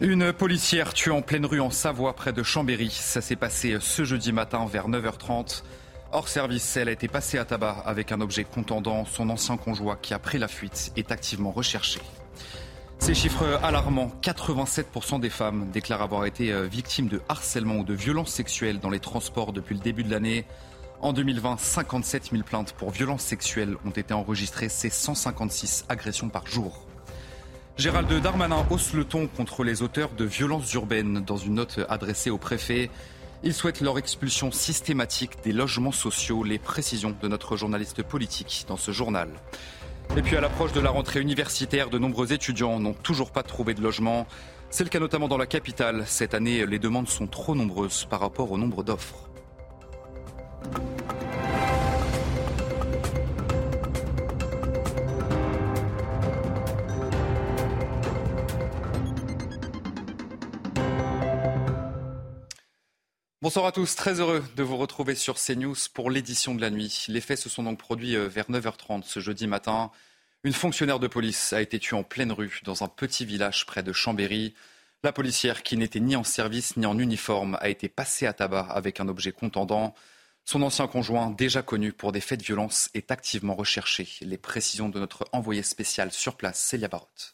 Une policière tuée en pleine rue en Savoie près de Chambéry. Ça s'est passé ce jeudi matin vers 9h30. Hors service, elle a été passée à tabac avec un objet contendant. Son ancien conjoint qui a pris la fuite est activement recherché. Ces chiffres alarmants, 87% des femmes déclarent avoir été euh, victimes de harcèlement ou de violences sexuelles dans les transports depuis le début de l'année. En 2020, 57 000 plaintes pour violences sexuelles ont été enregistrées, c'est 156 agressions par jour. Gérald Darmanin hausse le ton contre les auteurs de violences urbaines dans une note adressée au préfet. Il souhaite leur expulsion systématique des logements sociaux. Les précisions de notre journaliste politique dans ce journal. Et puis à l'approche de la rentrée universitaire, de nombreux étudiants n'ont toujours pas trouvé de logement. C'est le cas notamment dans la capitale. Cette année, les demandes sont trop nombreuses par rapport au nombre d'offres. Bonsoir à tous, très heureux de vous retrouver sur CNews pour l'édition de la nuit. Les faits se sont donc produits euh, vers 9h30 ce jeudi matin. Une fonctionnaire de police a été tuée en pleine rue dans un petit village près de Chambéry. La policière, qui n'était ni en service ni en uniforme, a été passée à tabac avec un objet contendant. Son ancien conjoint, déjà connu pour des faits de violence, est activement recherché. Les précisions de notre envoyé spécial sur place, Célia Barotte.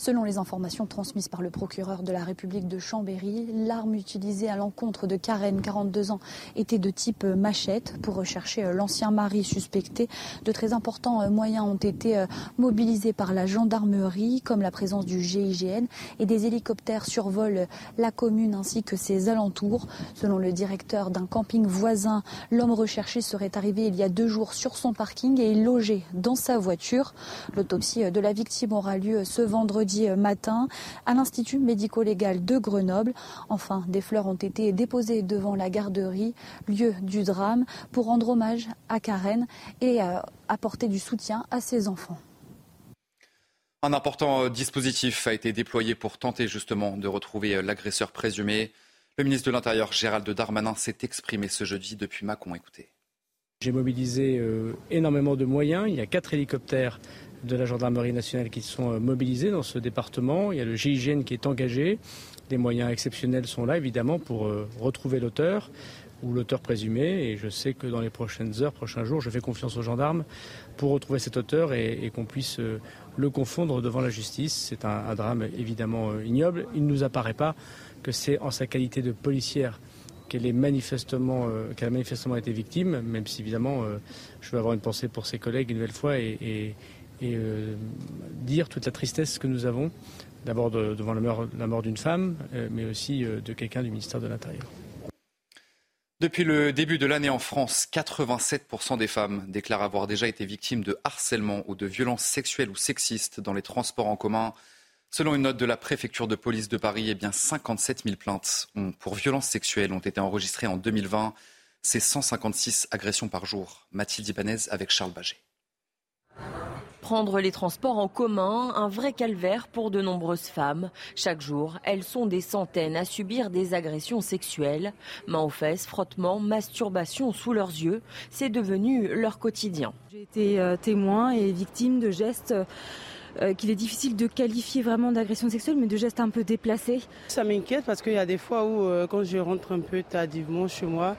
Selon les informations transmises par le procureur de la République de Chambéry, l'arme utilisée à l'encontre de Karen, 42 ans, était de type machette pour rechercher euh, l'ancien mari suspecté. De très importants euh, moyens ont été euh, mobilisés par la gendarmerie, comme la présence du GIGN et des hélicoptères survolent la commune ainsi que ses alentours. Selon le directeur d'un camping voisin, l'homme recherché serait arrivé il y a deux jours sur son parking et logé dans sa voiture. L'autopsie de la victime aura lieu ce vendredi euh, matin à l'Institut médico-légal de Grenoble. Enfin, des fleurs ont été déposées devant la garderie, lieu du drame, pour rendre hommage à Karen et euh, apporter du soutien à ses enfants. Un important euh, dispositif a été déployé pour tenter justement de retrouver l'agresseur présumé. Le ministre de l'Intérieur, Gérald Darmanin, s'est exprimé ce jeudi depuis Mâcon. Écoutez. J'ai mobilisé énormément de moyens. Il y a quatre hélicoptères de la gendarmerie nationale qui sont euh, mobilisés dans ce département. Il y a le GIGN qui est engagé. Des moyens exceptionnels sont là, évidemment, pour euh, retrouver l'auteur ou l'auteur présumé. Et je sais que dans les prochaines heures, prochains jours, je fais confiance aux gendarmes pour retrouver cet auteur et, qu'on puisse euh, le confondre devant la justice. C'est un, drame évidemment ignoble. Il ne nous apparaît pas que c'est en sa qualité de policière qu'elle est manifestement, qu'elle a manifestement été victime, même si évidemment je veux avoir une pensée pour ses collègues une nouvelle fois et et euh, dire toute la tristesse que nous avons, d'abord devant la mort, la mort d'une femme, euh, mais aussi euh, de quelqu'un du ministère de l'Intérieur. Depuis le début de l'année en France, 87% des femmes déclarent avoir déjà été victimes de harcèlement ou de violences sexuelles ou sexistes dans les transports en commun. Selon une note de la préfecture de police de Paris, eh bien 57 000 plaintes pour violences sexuelles ont été enregistrées en 2020. C'est 156 agressions par jour. Mathilde Ibanez avec Charles Baget. Prendre les transports en commun, un vrai calvaire pour de nombreuses femmes. Chaque jour, elles sont des centaines à subir des agressions sexuelles. Mains aux fesses, frottements, masturbation sous leurs yeux, c'est devenu leur quotidien. J'ai été euh, témoin et victime de gestes euh, qu'il est difficile de qualifier vraiment d'agression sexuelle, mais de gestes un peu déplacés. Ça m'inquiète parce qu'il y a des fois où, euh, quand je rentre un peu tardivement chez moi,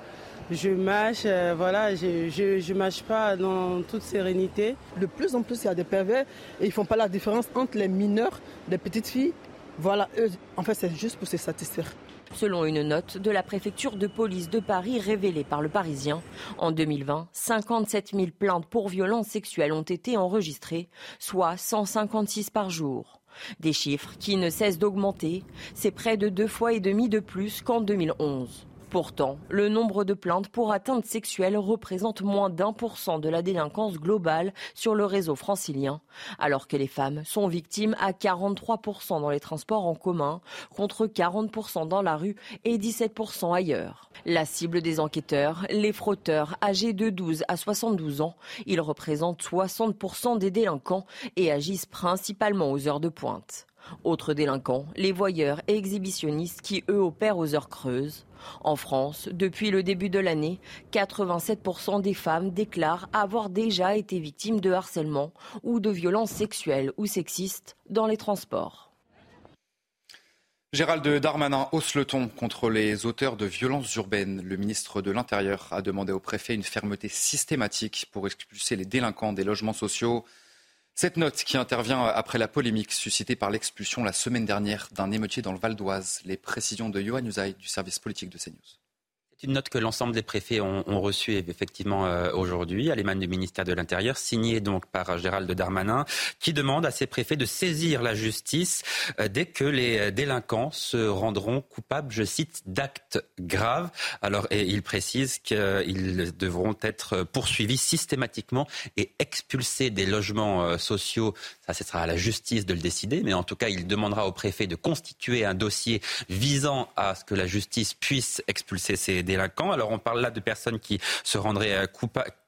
je mâche, euh, voilà, je, ne mâche pas dans toute sérénité. De plus en plus, il y a des pervers et ils font pas la différence entre les mineurs, les petites filles. Voilà, eux, en fait, c'est juste pour se satisfaire. Selon une note de la préfecture de police de Paris révélée par le Parisien, en 2020, 57 000 plaintes pour violences sexuelles ont été enregistrées, soit 156 par jour. Des chiffres qui ne cessent d'augmenter, c'est près de deux fois et demi de plus qu'en 2011. Pourtant, le nombre de plaintes pour atteinte sexuelle représente moins d'un pour cent de la délinquance globale sur le réseau francilien, alors que les femmes sont victimes à 43% dans les transports en commun, contre 40% dans la rue et 17% ailleurs. La cible des enquêteurs, les frotteurs âgés de 12 à 72 ans, ils représentent 60% des délinquants et agissent principalement aux heures de pointe. Autres délinquants, les voyeurs et exhibitionnistes qui, eux, opèrent aux heures creuses. En France, depuis le début de l'année, 87% des femmes déclarent avoir déjà été victimes de harcèlement ou de violences sexuelles ou sexistes dans les transports. Gérald Darmanin hausse le ton contre les auteurs de violences urbaines. Le ministre de l'Intérieur a demandé au préfet une fermeté systématique pour expulser les délinquants des logements sociaux. Cette note qui intervient après la polémique suscitée par l'expulsion la semaine dernière d'un émeutier dans le Val d'Oise. Les précisions de Johan Usaï du service politique de CNews une note que l'ensemble des préfets ont, ont reçue effectivement euh, aujourd'hui à l'éman du ministère de l'Intérieur, signée donc par Gérald Darmanin, qui demande à ces préfets de saisir la justice euh, dès que les délinquants se rendront coupables, je cite, d'actes graves. Alors, il précise qu'ils devront être poursuivis systématiquement et expulsés des logements euh, sociaux. Ça, ce sera à la justice de le décider, mais en tout cas, il demandera au préfet de constituer un dossier visant à ce que la justice puisse expulser ces délinquants. Alors on parle là de personnes qui se rendraient euh,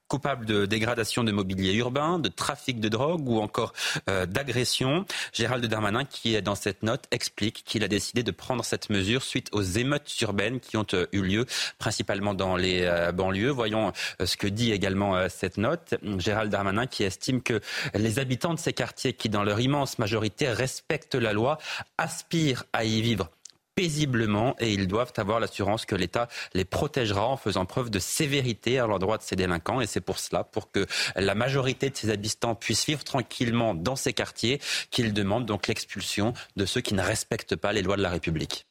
coupables de dégradation de mobilier urbain, de trafic de drogue ou encore euh, d'agression. Gérald Darmanin, qui est dans cette note, explique qu'il a décidé de prendre cette mesure suite aux émeutes urbaines qui ont euh, eu lieu principalement dans les banlieues. Voyons ce que dit également cette note. Gérald Darmanin qui estime que les habitants de ces quartiers qui, dans leur immense majorité, respectent la loi, aspirent à y vivre paisiblement et ils doivent avoir l'assurance que l'État les protégera en faisant preuve de sévérité à l'endroit de ces délinquants. Et c'est pour cela, pour que la majorité de ces habitants puissent vivre tranquillement dans ces quartiers, qu'ils demandent donc l'expulsion de ceux qui ne respectent pas les lois de la République.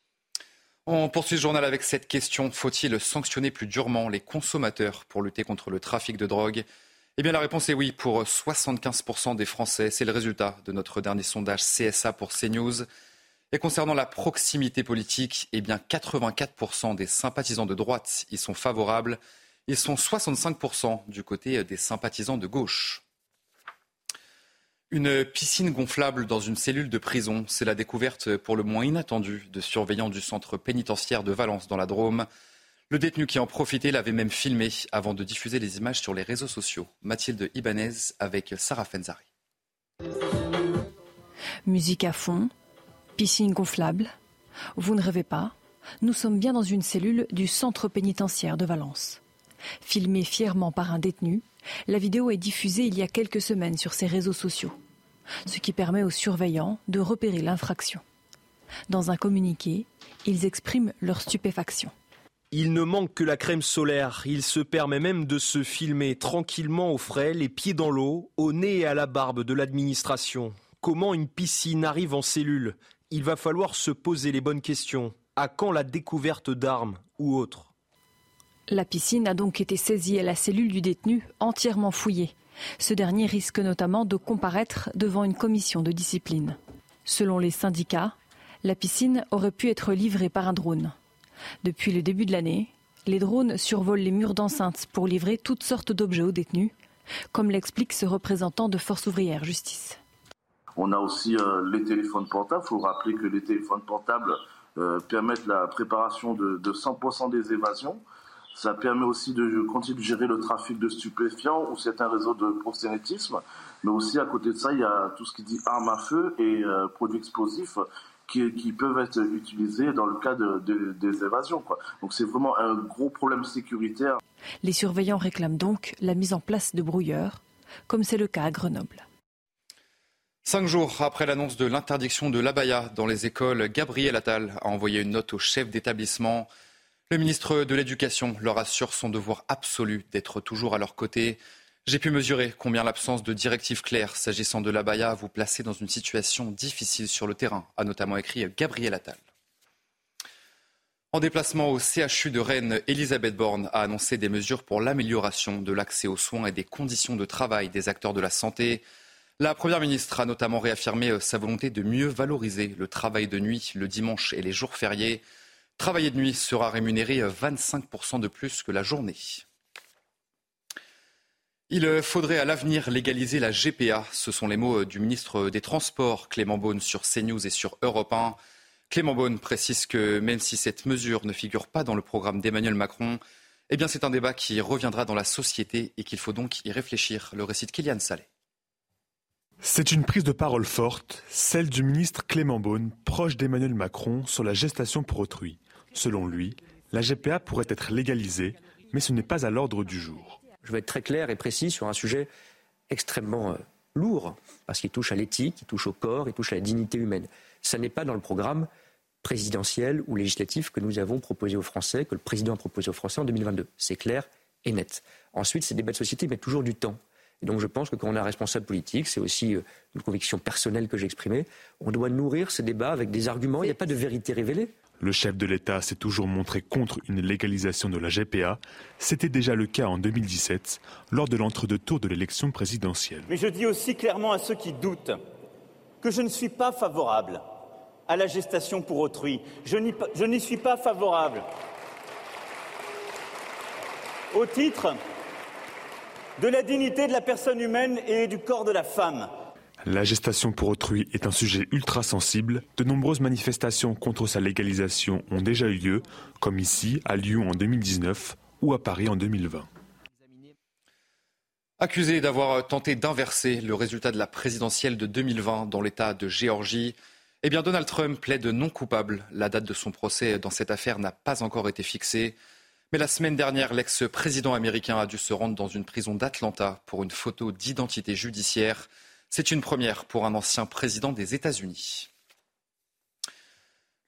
On poursuit ce journal avec cette question. Faut-il sanctionner plus durement les consommateurs pour lutter contre le trafic de drogue? Eh bien la réponse est oui pour 75% des Français. C'est le résultat de notre dernier sondage CSA pour CNews. Et concernant la proximité politique, eh bien 84% des sympathisants de droite y sont favorables. Ils sont 65% du côté des sympathisants de gauche. Une piscine gonflable dans une cellule de prison, c'est la découverte pour le moins inattendue de surveillants du centre pénitentiaire de Valence dans la Drôme. Le détenu qui en profitait l'avait même filmé avant de diffuser les images sur les réseaux sociaux. Mathilde Ibanez avec Sarah Fenzari. Musique à fond, Piscine gonflable. Vous ne rêvez pas Nous sommes bien dans une cellule du centre pénitentiaire de Valence. Filmée fièrement par un détenu, la vidéo est diffusée il y a quelques semaines sur ses réseaux sociaux, ce qui permet aux surveillants de repérer l'infraction. Dans un communiqué, ils expriment leur stupéfaction. Il ne manque que la crème solaire. Il se permet même de se filmer tranquillement au frais, les pieds dans l'eau, au nez et à la barbe de l'administration. Comment une piscine arrive en cellule? Il va falloir se poser les bonnes questions. À quand la découverte d'armes ou autres? La piscine a donc été saisie à la cellule du détenu, entièrement fouillée. Ce dernier risque notamment de comparaître devant une commission de discipline. Selon les syndicats, la piscine aurait pu être livrée par un drone. Depuis le début de l'année, les drones survolent les murs d'enceinte pour livrer toutes sortes d'objets aux détenus, comme l'explique ce représentant de Force ouvrière Justice. On a aussi euh, les téléphones portables. Il faut rappeler que les téléphones portables euh, permettent la préparation de, 100% des évasions. Ça permet aussi de continuer de gérer le trafic de stupéfiants ou c'est un réseau de proxénétisme. Mais aussi à côté de ça, il y a tout ce qui dit armes à feu et euh, produits explosifs qui, peuvent être utilisés dans le cas des évasions. Donc c'est vraiment un gros problème sécuritaire. Les surveillants réclament donc la mise en place de brouilleurs, comme c'est le cas à Grenoble. Cinq jours après l'annonce de l'interdiction de l'abaya dans les écoles, Gabriel Attal a envoyé une note aux chefs d'établissement. Le ministre de l'Éducation leur assure son devoir absolu d'être toujours à leur côté. J'ai pu mesurer combien l'absence de directives claires s'agissant de l'abaya vous placer dans une situation difficile sur le terrain, a notamment écrit Gabriel Attal. En déplacement au CHU de Rennes, Elisabeth Borne a annoncé des mesures pour l'amélioration de l'accès aux soins et des conditions de travail des acteurs de la santé. La Première ministre a notamment réaffirmé euh, sa volonté de mieux valoriser le travail de nuit le dimanche et les jours fériés. Travailler de nuit sera rémunéré 25% euh, de plus que la journée. Il euh, faudrait à l'avenir légaliser la GPA. Ce sont les mots du ministre des Transports, Clément Beaune, sur CNews et sur Europe 1. Clément Beaune précise que même si cette mesure ne figure pas dans le programme d'Emmanuel Macron, eh c'est un débat qui reviendra dans la société et qu'il faut donc y réfléchir. Le récit de Kylian Salé. C'est une prise de parole forte, celle du ministre Clément Beaune, proche d'Emmanuel Macron, sur la gestation pour autrui. Selon lui, la GPA pourrait être légalisée, mais ce n'est pas à l'ordre du jour. Je vais être très clair et précis sur un sujet extrêmement euh, lourd, parce qu'il touche à l'éthique, il touche au corps, il touche à la dignité humaine. Ça n'est pas dans le programme présidentielle ou législative que nous avons proposée aux Français, que le président a proposé aux Français en 2022. C'est clair et net. Ensuite, ces débats de société mettent toujours du temps. Et donc je pense que quand on est un responsable politique, c'est aussi euh, une conviction personnelle que j'ai exprimée, on doit nourrir ces débats avec des arguments. Il n'y a pas de vérité révélée. Le chef de l'État s'est toujours montré contre une légalisation de la GPA. C'était déjà le cas en 2017, lors de l'entre-deux tours de l'élection présidentielle. Mais je dis aussi clairement à ceux qui doutent que je ne suis pas favorable à la gestation pour autrui. Je n'y suis pas favorable. Au titre de la dignité de la personne humaine et du corps de la femme. La gestation pour autrui est un sujet ultra sensible. De nombreuses manifestations contre sa légalisation ont déjà eu lieu, comme ici, à Lyon en 2019 ou à Paris en 2020. Accusé d'avoir tenté d'inverser le résultat de la présidentielle de 2020 dans l'État de Géorgie, eh bien Donald Trump plaide non coupable. La date de son procès dans cette affaire n'a pas encore été fixée. Mais la semaine dernière, l'ex-président américain a dû se rendre dans une prison d'Atlanta pour une photo d'identité judiciaire. C'est une première pour un ancien président des États-Unis.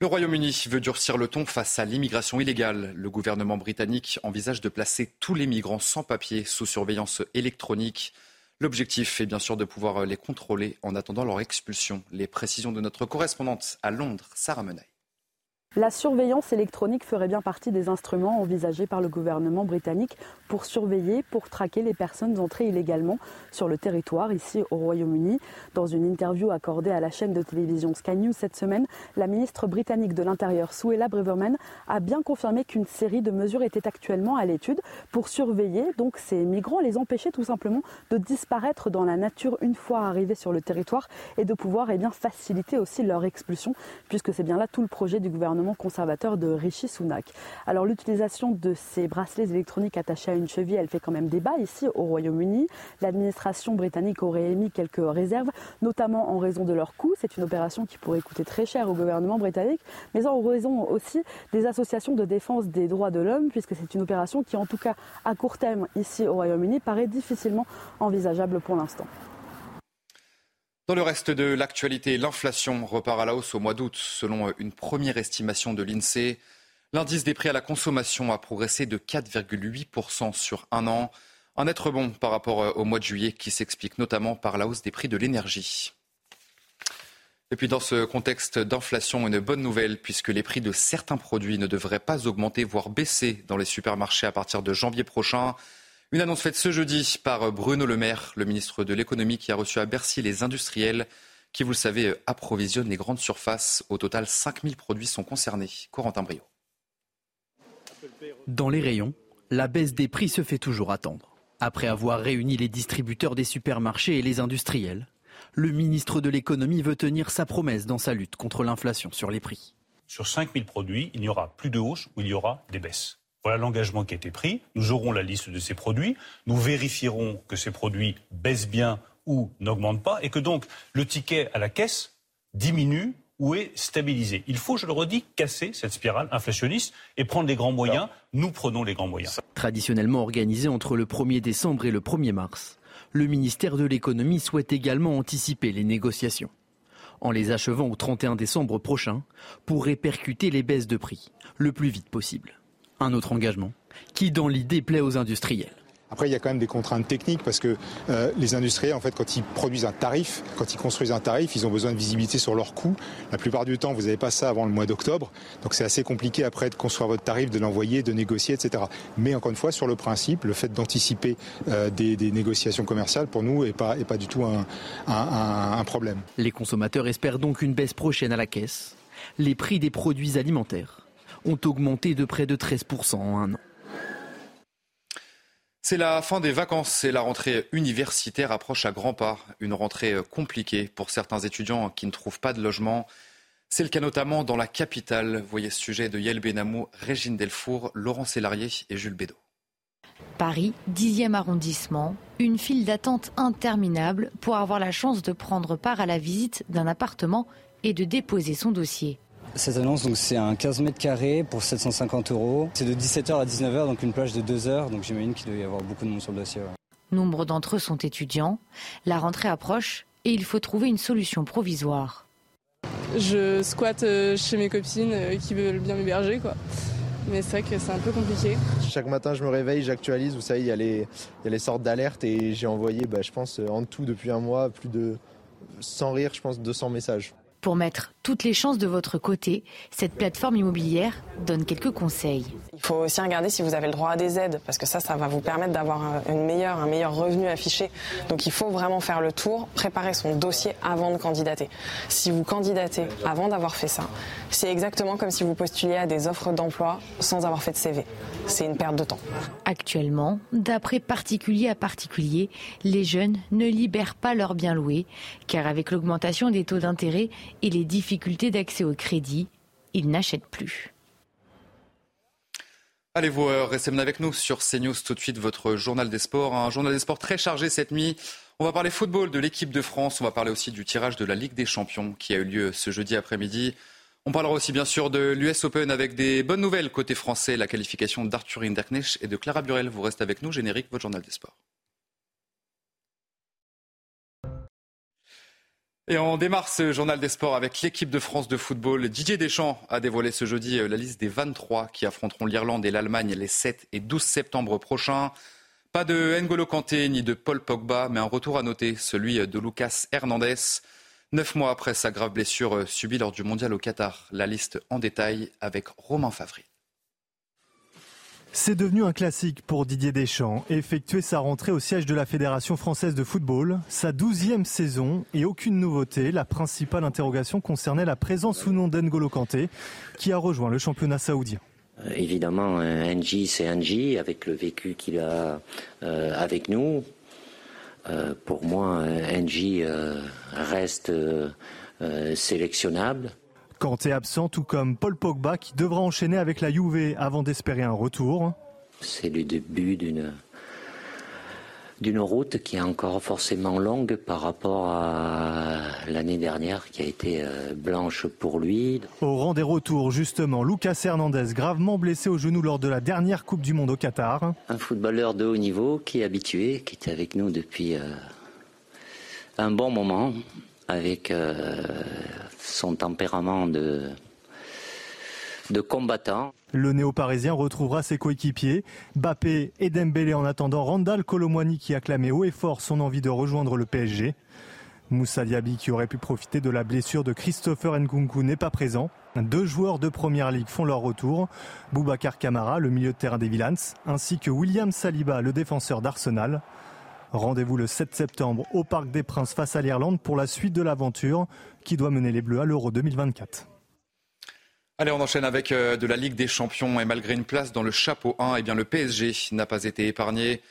Le Royaume-Uni veut durcir le ton face à l'immigration illégale. Le gouvernement britannique envisage de placer tous les migrants sans papier sous surveillance électronique. L'objectif est bien sûr de pouvoir les contrôler en attendant leur expulsion. Les précisions de notre correspondante à Londres, Sarah Menaille. La surveillance électronique ferait bien partie des instruments envisagés par le gouvernement britannique pour surveiller, pour traquer les personnes entrées illégalement sur le territoire ici au Royaume-Uni. Dans une interview accordée à la chaîne de télévision Sky News cette semaine, la ministre britannique de l'Intérieur, Suella Braverman, a bien confirmé qu'une série de mesures était actuellement à l'étude pour surveiller donc ces migrants, les empêcher tout simplement de disparaître dans la nature une fois arrivés sur le territoire et de pouvoir eh bien, faciliter aussi leur expulsion, puisque c'est bien là tout le projet du gouvernement conservateur de Rishi Sunak. Alors l'utilisation de ces bracelets électroniques attachés à une cheville, elle fait quand même débat ici au Royaume-Uni. L'administration britannique aurait émis quelques réserves, notamment en raison de leur coût. C'est une opération qui pourrait coûter très cher au gouvernement britannique, mais en raison aussi des associations de défense des droits de l'homme, puisque c'est une opération qui, en tout cas à court terme ici au Royaume-Uni, paraît difficilement envisageable pour l'instant. Dans le reste de l'actualité, l'inflation repart à la hausse au mois d'août. Selon une première estimation de l'INSEE, l'indice des prix à la consommation a progressé de 4,8% sur un an. Un être bon par rapport au mois de juillet qui s'explique notamment par la hausse des prix de l'énergie. Et puis dans ce contexte d'inflation, une bonne nouvelle puisque les prix de certains produits ne devraient pas augmenter, voire baisser dans les supermarchés à partir de janvier prochain. Une annonce faite ce jeudi par Bruno Le Maire, le ministre de l'économie, qui a reçu à Bercy les industriels qui, vous le savez, approvisionnent les grandes surfaces. Au total, 5000 produits sont concernés. Corentin Brio. Dans les rayons, la baisse des prix se fait toujours attendre. Après avoir réuni les distributeurs des supermarchés et les industriels, le ministre de l'économie veut tenir sa promesse dans sa lutte contre l'inflation sur les prix. Sur 5000 produits, il n'y aura plus de hausse ou il y aura des baisses. Voilà l'engagement qui a été pris. Nous aurons la liste de ces produits. Nous vérifierons que ces produits baissent bien ou n'augmentent pas et que donc le ticket à la caisse diminue ou est stabilisé. Il faut, je le redis, casser cette spirale inflationniste et prendre les grands moyens. Nous prenons les grands moyens. Traditionnellement organisé entre le 1er décembre et le 1er mars, le ministère de l'économie souhaite également anticiper les négociations en les achevant au 31 décembre prochain pour répercuter les baisses de prix le plus vite possible. Un autre engagement qui, dans l'idée, plaît aux industriels. Après, il y a quand même des contraintes techniques parce que euh, les industriels, en fait, quand ils produisent un tarif, quand ils construisent un tarif, ils ont besoin de visibilité sur leurs coûts. La plupart du temps, vous n'avez pas ça avant le mois d'octobre. Donc c'est assez compliqué après de construire votre tarif, de l'envoyer, de négocier, etc. Mais encore une fois, sur le principe, le fait d'anticiper euh, des, négociations commerciales, pour nous, n'est pas, est pas du tout un, un problème. Les consommateurs espèrent donc une baisse prochaine à la caisse. Les prix des produits alimentaires ont augmenté de près de 13% en un an. C'est la fin des vacances et la rentrée universitaire approche à grands pas. Une rentrée compliquée pour certains étudiants qui ne trouvent pas de logement. C'est le cas notamment dans la capitale. Voyez ce sujet de Yael Benamou, Régine Delfour, Laurent Sélarié et Jules Bédot. Paris, 10e arrondissement, une file d'attente interminable pour avoir la chance de prendre part à la visite d'un appartement et de déposer son dossier. Cette annonce, donc c'est un 15 mètres carrés pour 750 euros. C'est de 17h à 19h, donc une plage de 2 heures. Donc j'imagine qu'il doit y avoir beaucoup de monde sur le dossier. Nombre d'entre eux sont étudiants. La rentrée approche et il faut trouver une solution provisoire. je squatte chez mes copines qui veulent bien m'héberger, quoi. Mais c'est vrai que c'est un peu compliqué. Chaque matin, je me réveille, j'actualise. Vous savez, il y, a les, il y a les sortes d'alertes et j'ai envoyé, bah, je pense, en tout depuis un mois, plus de, sans rire, je pense, 200 messages. Pour mettre toutes les chances de votre côté, cette plateforme immobilière donne quelques conseils. Il faut aussi regarder si vous avez le droit à des aides, parce que ça, ça va vous permettre d'avoir une meilleure, un meilleur revenu affiché. Donc il faut vraiment faire le tour, préparer son dossier avant de candidater. Si vous candidatez avant d'avoir fait ça, c'est exactement comme si vous postuliez à des offres d'emploi sans avoir fait de CV. C'est une perte de temps. Actuellement, d'après particulier à particulier, les jeunes ne libèrent pas leurs biens loués, car avec l'augmentation des taux d'intérêt et les difficultés d'accès au crédit, ils n'achètent plus. Allez, vous restez avec nous sur CNews tout de suite, votre journal des sports. Un journal des sports très chargé cette nuit. On va parler football de l'équipe de France. On va parler aussi du tirage de la Ligue des Champions qui a eu lieu ce jeudi après-midi. On parlera aussi bien sûr de l'US Open avec des bonnes nouvelles côté français, la qualification d'Arthur Hinderknecht et de Clara Burel. Vous restez avec nous, générique, votre journal des sports. Et on démarre ce journal des sports avec l'équipe de France de football. Didier Deschamps a dévoilé ce jeudi euh, la liste des 23 qui affronteront l'Irlande et l'Allemagne les 7 et 12 septembre prochains. Pas de N'Golo Kanté ni de Paul Pogba, mais un retour à noter, celui de Lucas Hernandez. Neuf mois après sa grave blessure euh, subie lors du mondial au Qatar. La liste en détail avec Romain Favry. C'est devenu un classique pour Didier Deschamps, effectuer sa rentrée au siège de la Fédération française de football, sa douzième saison et aucune nouveauté. La principale interrogation concernait la présence ou non d'Engolo Kanté, qui a rejoint le championnat saoudien. Euh, évidemment, NG, c'est NG, avec le vécu qu'il a euh, avec nous. Euh, pour moi, NG reste sélectionnable. Kanté absent, tout comme Paul Pogba qui devra enchaîner avec la Juve avant d'espérer un retour. C'est le début d'une d'une route qui est encore forcément longue par rapport à l'année dernière qui a été euh, blanche pour lui. Au rang des retours, justement, Lucas Hernandez, gravement blessé au genou lors de la dernière Coupe du Monde au Qatar. Un footballeur de haut niveau qui est habitué, qui était avec nous depuis euh, un bon moment, avec euh, son tempérament de, combattant. Le néo-parisien retrouvera ses coéquipiers, Bappé et Dembélé en attendant Randall Colomwani qui acclamait haut et fort son envie de rejoindre le PSG. Moussa Diaby qui aurait pu profiter de la blessure de Christopher Nkunku n'est pas présent. Deux joueurs de première ligue font leur retour. Boubacar Camara, le milieu de terrain des Villans, ainsi que William Saliba, le défenseur d'Arsenal. Rendez-vous le 7 septembre au Parc des Princes face à l'Irlande pour la suite de l'aventure qui doit mener les Bleus à l'Euro 2024. Allez, on enchaîne avec euh, de la Ligue des Champions et malgré une place dans le chapeau 1, eh bien le PSG n'a pas été épargné.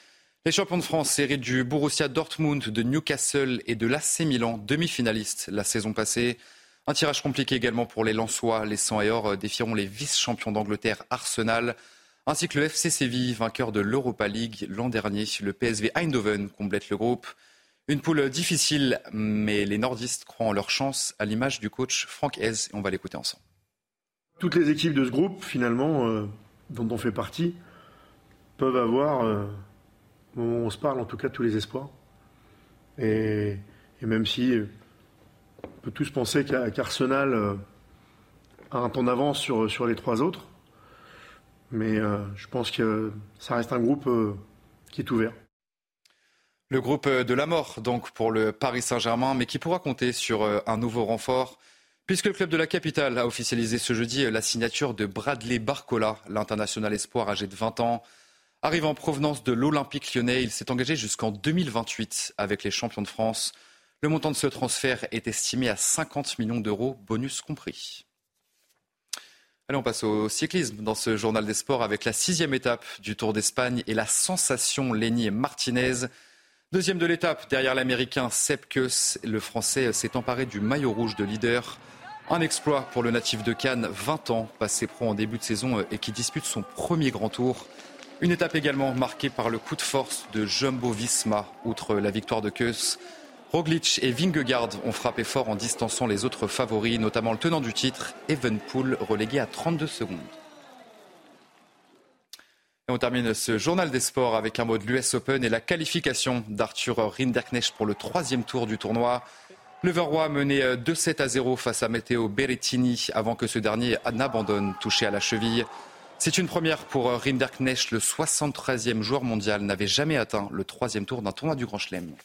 Les champions de France héritent du Borussia Dortmund, de Newcastle et de l'AC Milan, demi-finalistes la saison passée. Un tirage compliqué également pour les Lensois. Les 100 et or euh, défieront les vice-champions d'Angleterre Arsenal ainsi que le FC Séville, vainqueur de l'Europa League l'an dernier. Le PSV Eindhoven complète le groupe. Une poule difficile, mais les nordistes croient en leur chance, à l'image du coach Franck Hez. On va l'écouter ensemble. Toutes les équipes de ce groupe, finalement, euh, dont on fait partie, peuvent avoir, euh, au moment où on se parle, en tout cas, tous les espoirs. Et, même si euh, on peut tous penser qu'Arsenal a un temps d'avance sur, sur les trois autres, mais euh, je pense que ça reste un groupe euh, qui est ouvert. Le groupe de la mort, donc, pour le Paris Saint-Germain, mais qui pourra compter sur euh, un nouveau renfort, puisque le club de la capitale a officialisé ce jeudi la signature de Bradley Barcola, l'international espoir âgé de 20 ans. Arrivé en provenance de l'Olympique lyonnais, il s'est engagé jusqu'en 2028 avec les champions de France. Le montant de ce transfert est estimé à 50 millions d'euros, bonus compris. Allez, on passe au cyclisme dans ce journal des sports avec la sixième étape du Tour d'Espagne et la sensation Lenny Martinez. Deuxième de l'étape, derrière l'Américain Kuss, le Français s'est emparé du maillot rouge de leader. Un exploit pour le natif de Cannes, 20 ans, passé pro en début de saison et qui dispute son premier grand tour. Une étape également marquée par le coup de force de Jumbo Visma, outre la victoire de Kuss. Roglic et Vingegaard ont frappé fort en distançant les autres favoris, notamment le tenant du titre, Evenpool, relégué à 32 secondes. Et on termine ce journal des sports avec un mot de l'US Open et la qualification d'Arthur Rinderknecht pour le troisième tour du tournoi. Leverroy menait 2-7 à 0 face à Matteo Berrettini avant que ce dernier n'abandonne, touché à la cheville. C'est une première pour Rinderknecht, le 73e joueur mondial, n'avait jamais atteint le troisième tour d'un tournoi du Grand Chelem.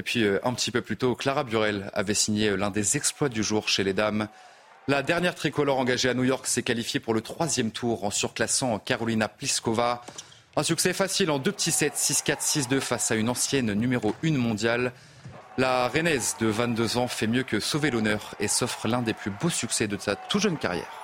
Et puis un petit peu plus tôt, Clara Burel avait signé l'un des exploits du jour chez les dames. La dernière tricolore engagée à New York s'est qualifiée pour le troisième tour en surclassant Carolina Pliskova. Un succès facile en deux petits sets, 6-4, 6-2 face à une ancienne numéro 1 mondiale. La Rennaise de 22 ans fait mieux que sauver l'honneur et s'offre l'un des plus beaux succès de sa tout jeune carrière.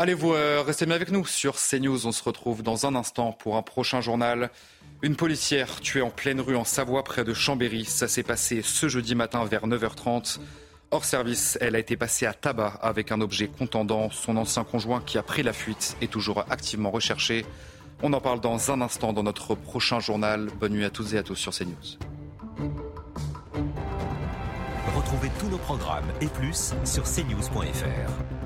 Allez, vous euh, restez bien avec nous sur CNews. On se retrouve dans un instant pour un prochain journal. Une policière tuée en pleine rue en Savoie près de Chambéry. Ça s'est passé ce jeudi matin vers 9h30. Hors service, elle a été passée à tabac avec un objet contendant. Son ancien conjoint qui a pris la fuite est toujours activement recherché. On en parle dans un instant dans notre prochain journal. Bonne nuit à toutes et à tous sur CNews. Retrouvez tous nos programmes et plus sur cnews.fr.